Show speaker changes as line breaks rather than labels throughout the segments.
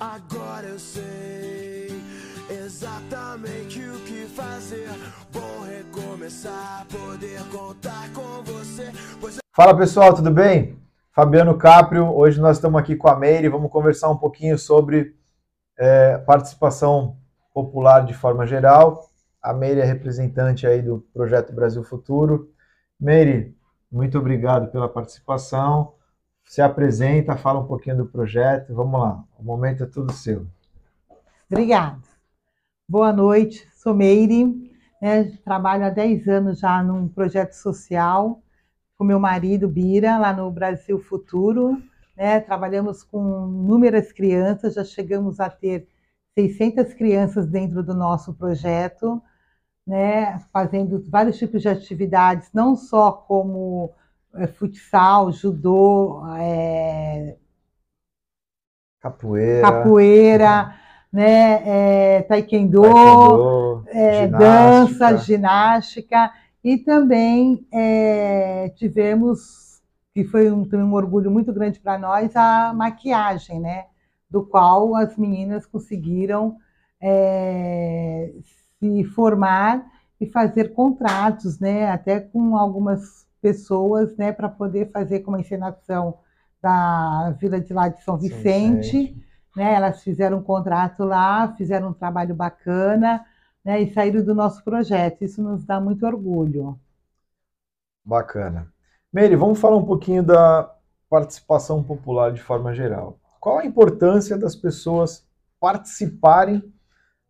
Agora eu sei exatamente o que fazer. Bom recomeçar, poder contar com você. Pois...
Fala pessoal, tudo bem? Fabiano Caprio, hoje nós estamos aqui com a Meire, vamos conversar um pouquinho sobre é, participação popular de forma geral. A Meire é representante aí do Projeto Brasil Futuro. Meire, muito obrigado pela participação. Se apresenta, fala um pouquinho do projeto. Vamos lá, o momento é tudo seu.
Obrigada. Boa noite, sou Meire, né, trabalho há 10 anos já num projeto social com meu marido Bira, lá no Brasil Futuro. Né, trabalhamos com inúmeras crianças, já chegamos a ter 600 crianças dentro do nosso projeto, né, fazendo vários tipos de atividades, não só como futsal, judô, é,
capoeira,
capoeira né, é, taekwondo, taekwondo é, ginástica. dança, ginástica, e também é, tivemos, que foi um, um orgulho muito grande para nós, a maquiagem, né, do qual as meninas conseguiram é, se formar e fazer contratos, né, até com algumas pessoas, né, para poder fazer como encenação da Vila de lá de São Vicente, Vicente. né? Elas fizeram um contrato lá, fizeram um trabalho bacana, né, e saíram do nosso projeto. Isso nos dá muito orgulho.
Bacana. Meire, vamos falar um pouquinho da participação popular de forma geral. Qual a importância das pessoas participarem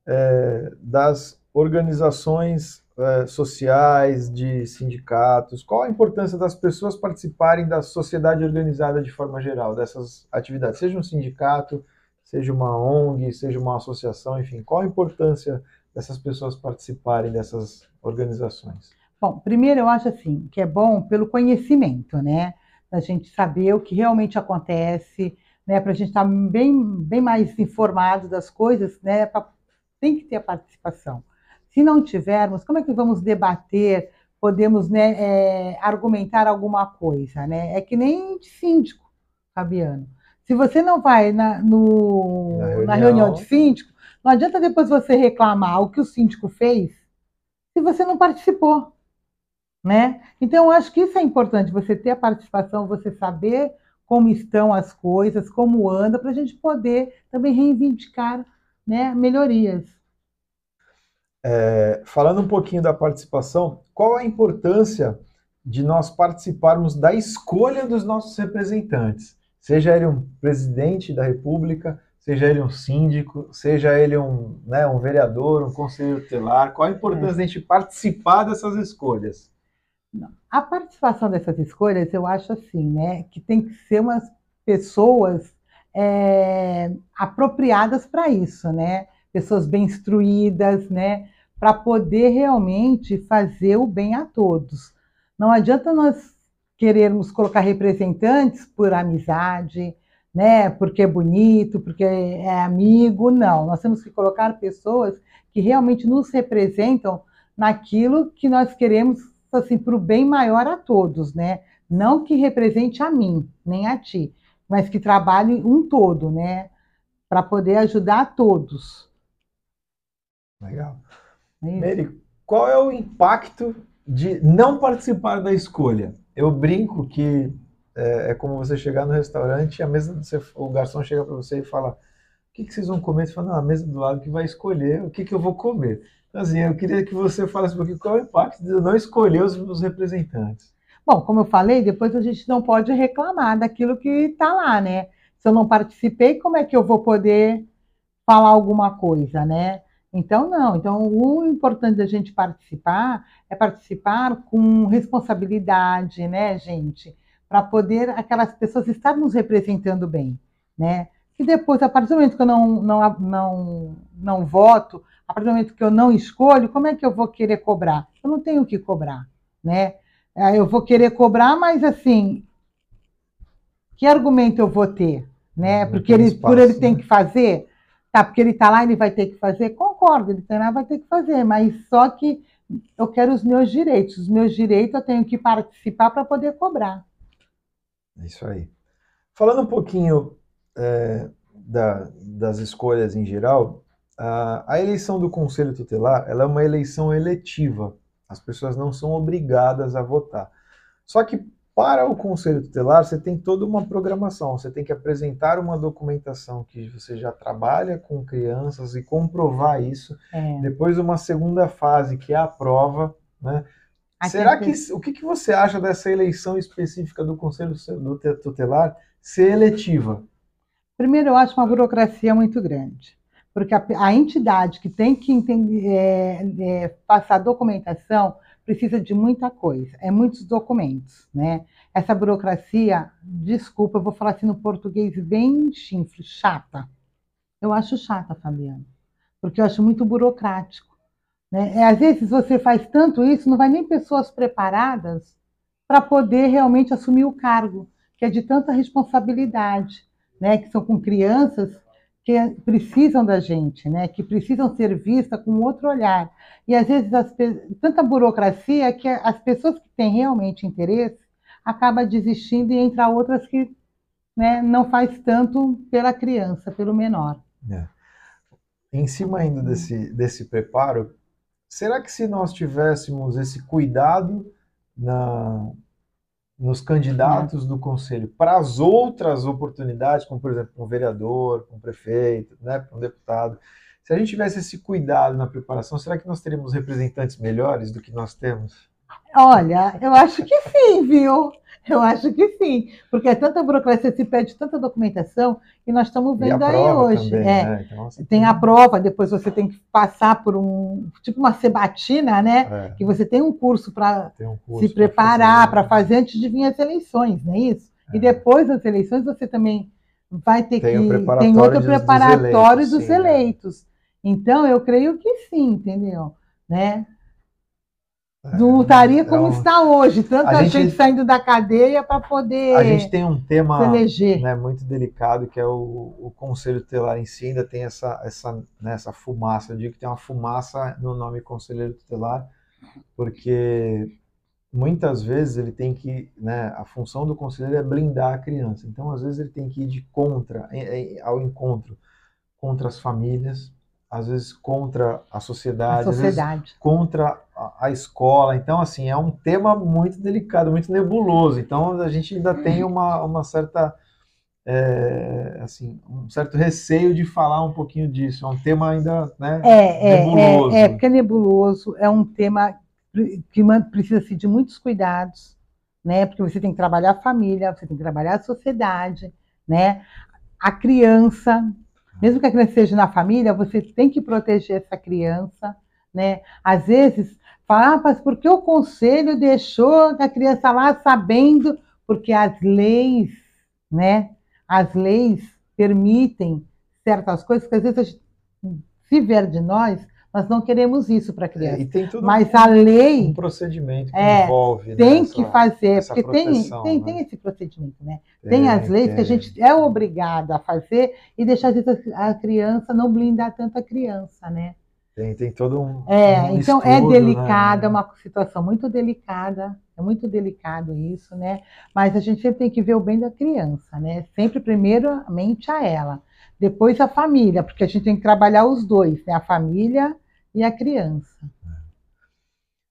é, das organizações é, sociais, de sindicatos? Qual a importância das pessoas participarem da sociedade organizada de forma geral, dessas atividades? Seja um sindicato, seja uma ONG, seja uma associação, enfim, qual a importância dessas pessoas participarem dessas organizações?
Bom, primeiro eu acho assim, que é bom pelo conhecimento, né? Da gente saber o que realmente acontece, né? Para a gente estar tá bem, bem mais informado das coisas, né? Pra, tem que ter a participação. Se não tivermos, como é que vamos debater, podemos né, é, argumentar alguma coisa? Né? É que nem de síndico, Fabiano. Se você não vai na, no, na, reunião. na reunião de síndico, não adianta depois você reclamar o que o síndico fez se você não participou. Né? Então, eu acho que isso é importante, você ter a participação, você saber como estão as coisas, como anda, para a gente poder também reivindicar né, melhorias.
É, falando um pouquinho da participação, qual a importância de nós participarmos da escolha dos nossos representantes? Seja ele um presidente da República, seja ele um síndico, seja ele um, né, um vereador, um conselheiro tutelar, qual a importância é. de a gente participar dessas escolhas?
A participação dessas escolhas, eu acho assim, né, que tem que ser umas pessoas é, apropriadas para isso, né? Pessoas bem instruídas, né? Para poder realmente fazer o bem a todos. Não adianta nós querermos colocar representantes por amizade, né? Porque é bonito, porque é amigo, não. Nós temos que colocar pessoas que realmente nos representam naquilo que nós queremos assim para o bem maior a todos, né? Não que represente a mim, nem a ti, mas que trabalhe um todo, né? Para poder ajudar a todos.
Legal. É Mary, qual é o impacto de não participar da escolha? Eu brinco que é, é como você chegar no restaurante e a mesa você, o garçom chega para você e fala: O que, que vocês vão comer? Você fala: Não, a mesa do lado que vai escolher o que, que eu vou comer. Então, assim, eu queria que você falasse um pouquinho qual é o impacto de não escolher os, os representantes.
Bom, como eu falei, depois a gente não pode reclamar daquilo que está lá, né? Se eu não participei, como é que eu vou poder falar alguma coisa, né? Então, não. Então, o importante da gente participar é participar com responsabilidade, né, gente? Para poder aquelas pessoas estar nos representando bem, né? E depois, a partir do momento que eu não, não, não, não voto, a partir do momento que eu não escolho, como é que eu vou querer cobrar? Eu não tenho o que cobrar, né? Eu vou querer cobrar, mas assim, que argumento eu vou ter, né? Porque ele, espaço, por ele né? tem que fazer, Tá, porque ele está lá, ele vai ter que fazer? Concordo, ele lá, vai ter que fazer, mas só que eu quero os meus direitos. Os meus direitos eu tenho que participar para poder cobrar.
É isso aí. Falando um pouquinho é, da, das escolhas em geral, a, a eleição do Conselho Tutelar ela é uma eleição eletiva. As pessoas não são obrigadas a votar. Só que para o Conselho Tutelar, você tem toda uma programação. Você tem que apresentar uma documentação que você já trabalha com crianças e comprovar isso.
É.
Depois, uma segunda fase, que é a prova. Né?
Aqui
Será
tem-
que o que, que você acha dessa eleição específica do Conselho Tutelar ser eletiva?
Primeiro, eu acho uma burocracia muito grande, porque a, a entidade que tem que entender, é, é, passar documentação precisa de muita coisa, é muitos documentos, né? Essa burocracia, desculpa, eu vou falar assim no português bem chinfre, chata. Eu acho chata, Fabiana, porque eu acho muito burocrático. Né? É, às vezes você faz tanto isso, não vai nem pessoas preparadas para poder realmente assumir o cargo, que é de tanta responsabilidade né, que são com crianças que precisam da gente, né, que precisam ser vistas com outro olhar. E às vezes as tanta burocracia que as pessoas que têm realmente interesse acabam desistindo e entra outras que né, não faz tanto pela criança, pelo menor.
Em cima ainda desse, desse preparo, será que se nós tivéssemos esse cuidado na, nos candidatos do conselho para as outras oportunidades, como por exemplo um vereador, um prefeito, né, um deputado, se a gente tivesse esse cuidado na preparação, será que nós teríamos representantes melhores do que nós temos?
Olha, eu acho que sim, viu? Eu acho que sim, porque é tanta burocracia, se pede tanta documentação, e nós estamos vendo aí hoje.
também,
é.
né? Então, você
Tem a prova, depois você tem que passar por um, tipo uma sebatina, né?
é,
Que você tem um curso para
um
se preparar, para
né?
fazer antes de vir as eleições, não é isso?
É.
E depois das eleições você também vai ter
Tem
que
preparatório
tem outro
dos- dos
preparatório
eleitos,
dos
sim, né?
eleitos. Então eu creio que sim, entendeu? Né?
É,
Não estaria como
um-
está hoje, tanta gente,
gente-
saindo da cadeia para poder
A gente tem um tema né, muito delicado, que é o, o Conselho Tutelar em si, ainda tem essa, essa, né, essa fumaça. Eu digo que tem uma fumaça no nome Conselheiro Tutelar, porque muitas vezes ele tem que, né, a função do conselheiro é blindar a criança. Então, às vezes ele tem que ir de contra, ao encontro contra as famílias, às vezes contra a
A
sociedade, vezes
sociedade.
contra a, a escola. Então, assim, é um tema muito delicado, muito nebuloso. Então, a gente ainda tem uma, uma certa, é, assim, um certo receio de falar um pouquinho disso. É um tema ainda, né,
É, é,
nebuloso.
é, é, porque é nebuloso, é um tema que precisa-se de muitos cuidados, né? Porque você tem que trabalhar a família, você tem que trabalhar a sociedade, né? A criança, mesmo que a criança esteja na família, você tem que proteger essa criança, né? Às vezes, fala, ah, mas por que o conselho deixou a criança lá sabendo? Porque as leis, né? As leis permitem certas coisas que às vezes a gente, se vier de nós, nós não queremos isso para a
É,
criança.
e tem todo
Mas
um,
a
um
lei
procedimento que
É,
envolve. né,
tem
essa-
que fazer,
essa
porque tem,
proteção,
tem,
né?
tem esse procedimento, né? Tem as leis que a
tem.
gente é obrigado a fazer e deixar a criança não blindar tanto a criança, né?
Tem, tem todo um.
É,
um
então é
estudo,
delicada,
né?
é uma situação muito delicada, é muito delicado isso, né? Mas a gente sempre tem que ver o bem da criança, né? Sempre primeiramente a ela, depois a família, porque a gente tem que trabalhar os dois, né? A família e a criança.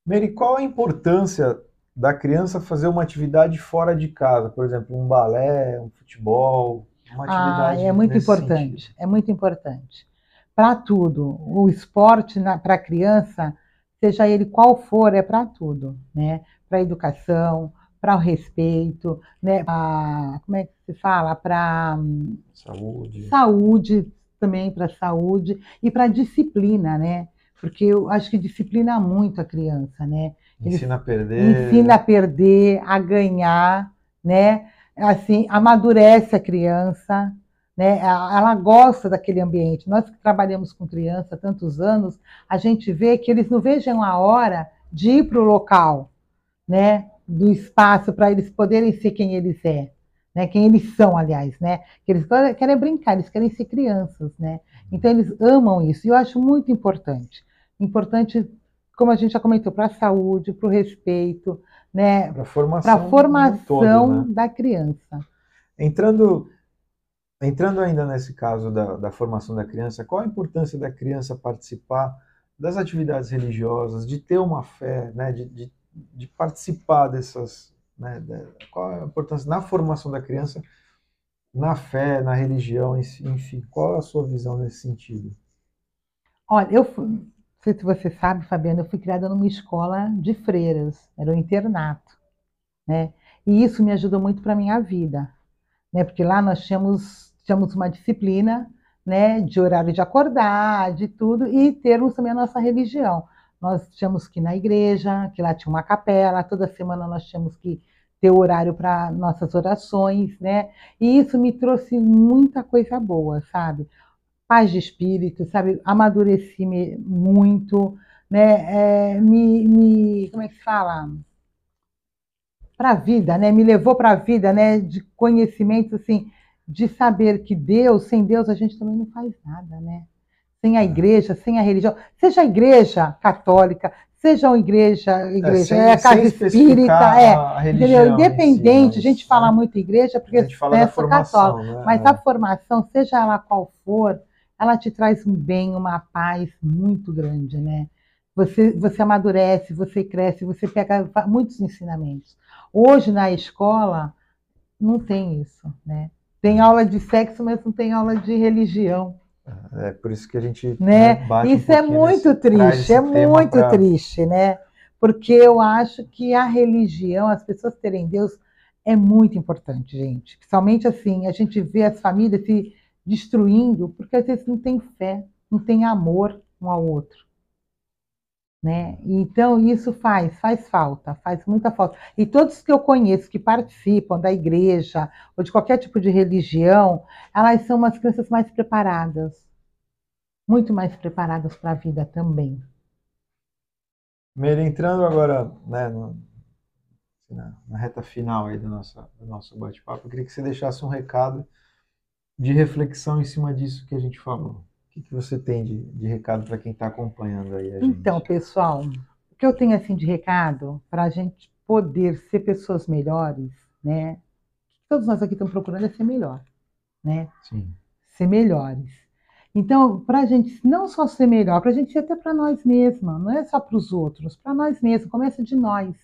Mary, qual a importância da criança fazer uma atividade fora de casa? Por exemplo, um balé, um futebol, uma
Ah,
atividade
é muito importante,
sentido.
é muito importante. Para tudo, o esporte para a criança, seja ele qual for, é para tudo, né? Para a educação, para o respeito, né? Pra, como é que se fala? Para
Saúde.
saúde também, para saúde e para disciplina, né? Porque eu acho que disciplina muito a criança, né? ele
Ensina a perder.
ensina a perder, a ganhar, né? Assim, amadurece a criança, né? Ela gosta daquele ambiente. Nós que trabalhamos com criança há tantos anos, a gente vê que eles não vejam a hora de ir para o local, né? Do espaço para eles poderem ser quem eles é, né? Quem eles são, aliás, né? Que eles querem brincar, eles querem ser crianças, né? Então eles amam isso. E eu acho muito importante. Importante, como a gente já comentou, para a saúde, para o respeito, né?
Para a formação.
Para a
no
formação
todo, né?
da criança.
Entrando Entrando ainda nesse caso da, da formação da criança, qual a importância da criança participar das atividades religiosas, de ter uma fé, né, de, de, de participar dessas. Né, qual a importância na formação da criança, na fé, na religião, enfim, qual a sua visão nesse sentido?
Olha, eu não sei se você sabe, Fabiana, eu fui criada numa escola de freiras, era um internato, né? E isso me ajudou muito para minha vida, né? Porque lá nós tínhamos, tínhamos uma disciplina né, de horário de acordar, de tudo, e termos também a nossa religião. Nós tínhamos que ir na igreja, que lá tinha uma capela, toda semana nós tínhamos que ter horário para nossas orações, né? E isso me trouxe muita coisa boa, sabe? Paz de espírito, sabe? Amadureci muito, né? É, me, me, como é que se fala? Para a vida, né? Me levou para a vida, né? De conhecimento, assim, de saber que Deus, sem Deus, a gente também não faz nada, né? Sem a igreja, sem a religião, seja a igreja católica, seja a igreja, igreja, é, sem, é a casa espírita, é, entendeu? Independente, si, a gente fala né? muito igreja porque a gente fala da formação, né? mas a formação, seja ela qual for, ela te traz um bem, uma paz muito grande, né? Você, você amadurece, você cresce, você pega muitos ensinamentos. Hoje na escola não tem isso, né? Tem aula de sexo, mas não tem aula de religião.
É por isso que a gente
né? né isso um é muito nesse, triste, é muito pra... triste, né? Porque eu acho que a religião, as pessoas terem Deus, é muito importante, gente. Principalmente assim, a gente vê as famílias se destruindo porque às vezes não tem fé, não tem amor um ao outro. Né? Então, isso faz, faz falta, faz muita falta. E todos que eu conheço que participam da igreja ou de qualquer tipo de religião, elas são umas crianças mais preparadas, muito mais preparadas para a vida também.
Meire, entrando agora né, no, na, na, reta final aí do nosso, do nosso bate-papo, eu queria que você deixasse um recado de reflexão em cima disso que a gente falou. O que, que você tem de, de recado para quem está acompanhando aí a
gente? Então, pessoal, o que eu tenho assim de recado para a gente poder ser pessoas melhores, né? Todos nós aqui estamos procurando é ser melhor, né?
Sim.
Ser melhores. Então, para a gente não só ser melhor, para a gente ser até para nós mesmos, não é só para os outros, para nós mesmos, começa de nós,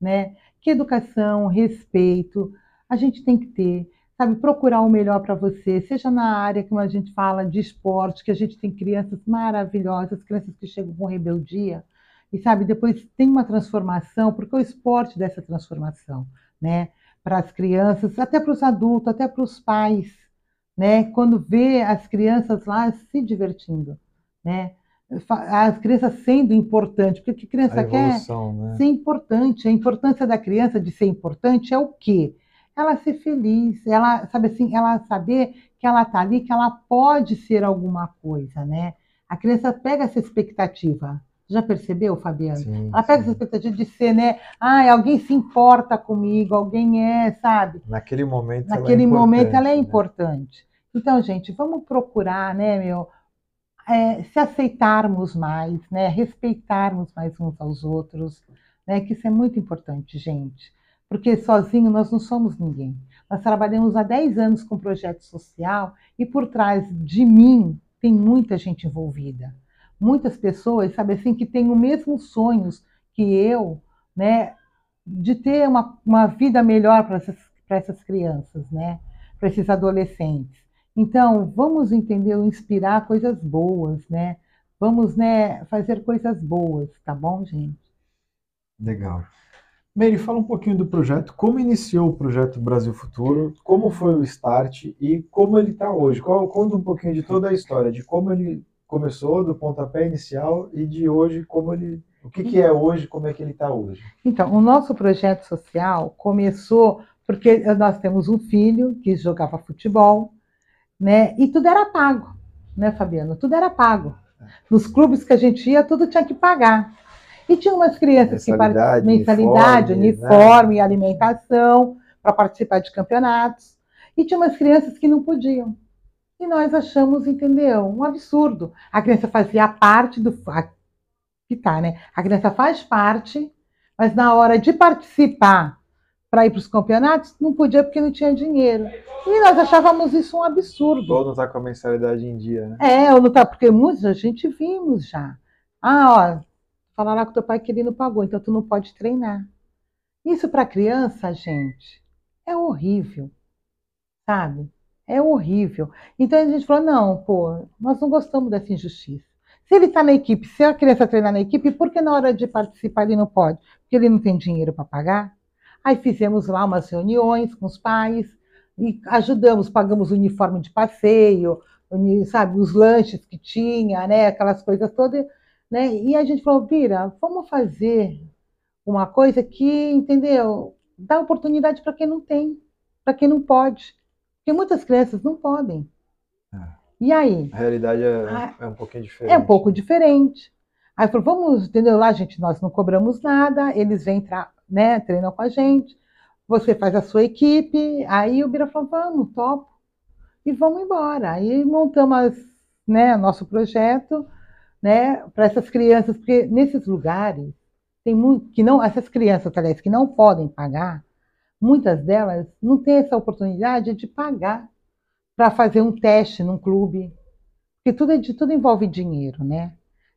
né? Que educação, respeito a gente tem que ter sabe, procurar o melhor para você, seja na área que a gente fala de esporte, que a gente tem crianças maravilhosas, crianças que chegam com rebeldia, e sabe, depois tem uma transformação, porque o esporte dessa transformação, né, para as crianças, até para os adultos, até para os pais, né, quando vê as crianças lá se divertindo, né, as crianças sendo importante, porque que criança quer né? ser importante, a importância da criança de ser importante é o quê? Ela ser feliz, ela sabe assim, ela saber que ela está ali, que ela pode ser alguma coisa, né? A criança pega essa expectativa. Já percebeu, Fabiano? Sim, ela pega sim. essa expectativa de ser, né? Ah, alguém se importa comigo, alguém é, sabe?
Naquele momento.
Naquele
ela é
momento ela é né? importante. Então, gente, vamos procurar, né, meu, é, se aceitarmos mais, né, respeitarmos mais uns aos outros, né, que isso é muito importante, gente porque sozinho nós não somos ninguém. Nós trabalhamos há 10 anos com projeto social e por trás de mim tem muita gente envolvida. Muitas pessoas, sabe assim, que têm os mesmos sonhos que eu, né, de ter uma, uma vida melhor para essas, essas crianças, né, para esses adolescentes. Então, vamos entender, inspirar coisas boas, né? Vamos, né, fazer coisas boas, tá bom, gente?
Legal. Mary, fala um pouquinho do projeto, como iniciou o projeto Brasil Futuro, como foi o start e como ele está hoje. Conta um pouquinho de toda a história, de como ele começou, do pontapé inicial e de hoje, como ele, o que, que é hoje, como é que ele está hoje.
Então, o nosso projeto social começou porque nós temos um filho que jogava futebol, né? E tudo era pago, né, Fabiano? Tudo era pago. Nos clubes que a gente ia, tudo tinha que pagar. E tinha umas crianças mensalidade, que mensalidade, uniforme, uniforme né? alimentação, para participar de campeonatos. E tinha umas crianças que não podiam. E nós achamos, entendeu? Um absurdo. A criança fazia parte do. Que tá, né? A criança faz parte, mas na hora de participar para ir para os campeonatos, não podia porque não tinha dinheiro. E nós achávamos isso um absurdo.
Ou não está com a mensalidade em dia, né?
É, ou não tá, porque muitos a gente vimos já. Ah, ó, falaram lá com teu pai que ele não pagou, então tu não pode treinar. Isso para criança, gente, é horrível, sabe? É horrível. Então a gente falou, não, pô, nós não gostamos dessa injustiça. Se ele está na equipe, se a criança treinar na equipe, por que na hora de participar ele não pode? Porque ele não tem dinheiro para pagar? Aí fizemos lá umas reuniões com os pais e ajudamos, pagamos o uniforme de passeio, sabe, os lanches que tinha, né, aquelas coisas todas, né? E a gente falou, Vira, vamos fazer uma coisa que, entendeu? Dá oportunidade para quem não tem, para quem não pode. Porque muitas crianças não podem. É. E aí?
A realidade é, ah, é um pouquinho diferente.
É um pouco diferente. Aí falou, vamos, entendeu? Lá, gente, nós não cobramos nada, eles vêm, né, treinam com a gente, você faz a sua equipe, aí o Bira falou, vamos, topo, e vamos embora. Aí montamos né, nosso projeto né, para essas crianças, porque nesses lugares tem muito, que não, essas crianças, aliás, que não podem pagar, muitas delas não têm essa oportunidade de pagar para fazer um teste num clube, porque tudo, é de, tudo envolve dinheiro, né?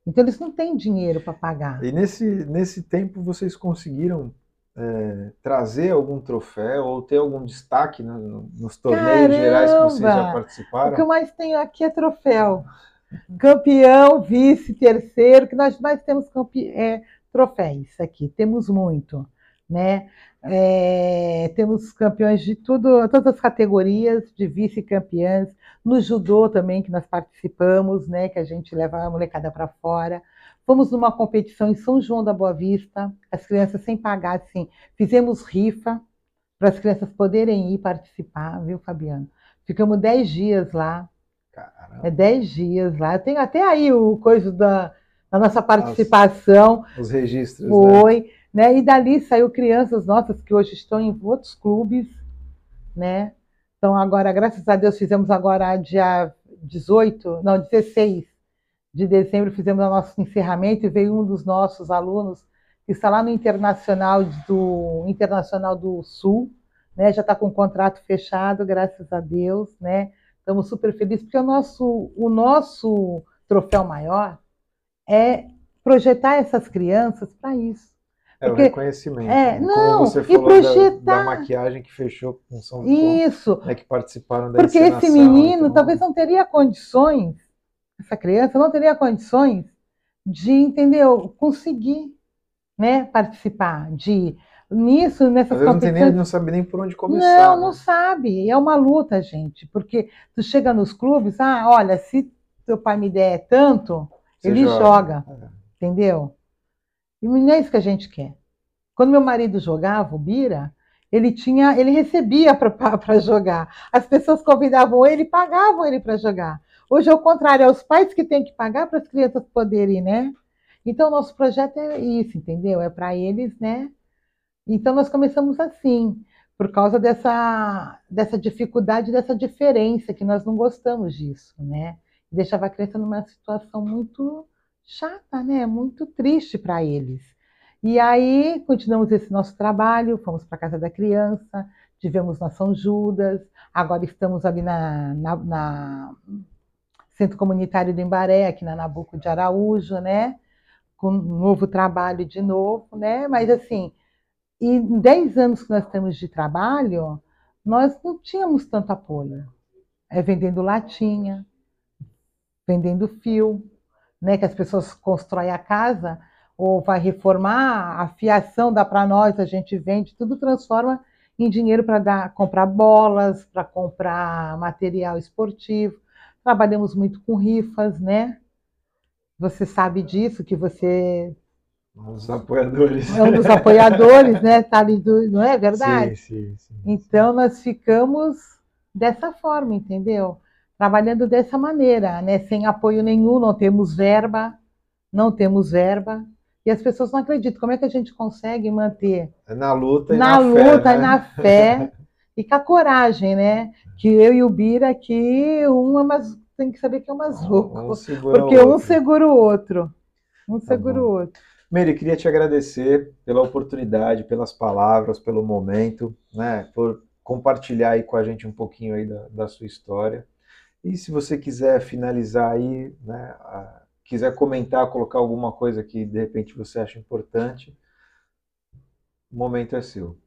Então eles não têm dinheiro para pagar.
E nesse, nesse tempo vocês conseguiram é, trazer algum troféu ou ter algum destaque no, nos torneios Caramba! gerais que vocês já participaram?
O que eu mais tenho aqui é troféu. Campeão, vice, terceiro, que nós mais temos é, troféus aqui, temos muito, né? É, temos campeões de tudo, todas as categorias, de vice-campeãs, no judô também, que nós participamos, né? Que a gente leva a molecada para fora. Fomos numa competição em São João da Boa Vista, as crianças sem pagar, assim, fizemos rifa para as crianças poderem ir participar, viu, Fabiano? Ficamos dez dias lá. Caramba. É dez dias lá. Eu tenho até aí o coisa da, da nossa participação.
Os, os registros.
Foi. Né? né? E dali saiu crianças nossas que hoje estão em outros clubes, né? Então, agora, graças a Deus, fizemos agora dia 18, não, 16 de dezembro fizemos o nosso encerramento e veio um dos nossos alunos que está lá no Internacional do Internacional do Sul, né? Já está com o contrato fechado, graças a Deus, né? Estamos super felizes porque o nosso o nosso troféu maior é projetar essas crianças para isso.
É porque, o reconhecimento.
É, né? não, Como você falou e projetar...
da, da maquiagem que fechou com São
Isso.
Né, que participaram da
Porque esse menino então... talvez não teria condições essa criança não teria condições de, entendeu, conseguir né, participar de nisso, nessas
Às competições. Não, nem, não sabe nem por onde começar.
Não,
né?
não sabe. É uma luta, gente, porque tu chega nos clubes, ah, olha, se teu pai me der tanto, Você ele joga, joga é. entendeu? E não é isso que a gente quer. Quando meu marido jogava, o Bira, ele tinha, ele recebia para jogar. As pessoas convidavam ele, pagavam ele para jogar. Hoje é o contrário, é os pais que têm que pagar para as crianças poderem, né? Então, nosso projeto é isso, entendeu? É para eles, né? Então, nós começamos assim, por causa dessa, dessa dificuldade, dessa diferença, que nós não gostamos disso, né? Deixava a criança numa situação muito chata, né? Muito triste para eles. E aí, continuamos esse nosso trabalho, fomos para a Casa da Criança, tivemos na São Judas, agora estamos ali na, na, na Centro Comunitário do Embaré, aqui na Nabuco de Araújo, né? Com um novo trabalho de novo, né? Mas assim, em 10 anos que nós temos de trabalho, nós não tínhamos tanto apoio. É vendendo latinha, vendendo fio, né? Que as pessoas constroem a casa ou vai reformar, a fiação dá para nós, a gente vende, tudo transforma em dinheiro para comprar bolas, para comprar material esportivo. Trabalhamos muito com rifas, né? Você sabe disso, que você.
Um dos apoiadores.
É um dos apoiadores, né? Tá ali do, não é verdade?
Sim, sim, sim,
então nós ficamos dessa forma, entendeu? Trabalhando dessa maneira, né? Sem apoio nenhum, não temos verba, não temos verba. E as pessoas não acreditam. Como é que a gente consegue manter?
É na luta e
na,
na
luta
fé,
né? e na fé e com a coragem, né? Que eu e o Bira aqui, uma, mas tem que saber que é umas roupas. Um porque um segura o outro. Um tá segura o outro.
Meire, queria te agradecer pela oportunidade, pelas palavras, pelo momento, né, por compartilhar aí com a gente um pouquinho aí da, da sua história. E se você quiser finalizar aí, né, a, quiser comentar, colocar alguma coisa que de repente você acha importante, o momento é seu.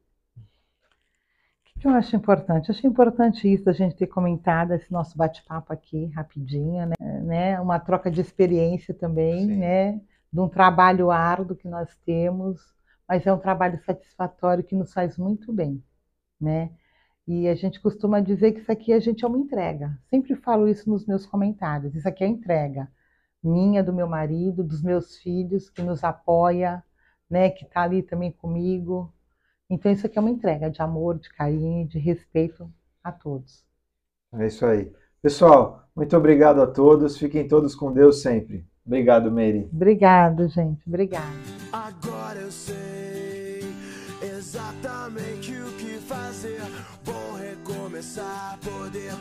O que eu acho importante? Acho importante isso, a gente ter comentado esse nosso bate-papo aqui, rapidinho, né? né? Uma troca de experiência também, Sim. né? De um trabalho árduo que nós temos, mas é um trabalho satisfatório que nos faz muito bem, né? E a gente costuma dizer que isso aqui a gente é uma entrega. Sempre falo isso nos meus comentários. Isso aqui é entrega minha, do meu marido, dos meus filhos, que nos apoia, né, que está ali também comigo. Então isso aqui é uma entrega de amor, de carinho, de respeito a todos.
É isso aí. Pessoal, muito obrigado a todos. Fiquem todos com Deus sempre. Obrigado, Mary.
Obrigado, gente. Obrigado.
Agora eu sei exatamente o que fazer. Vou recomeçar, poder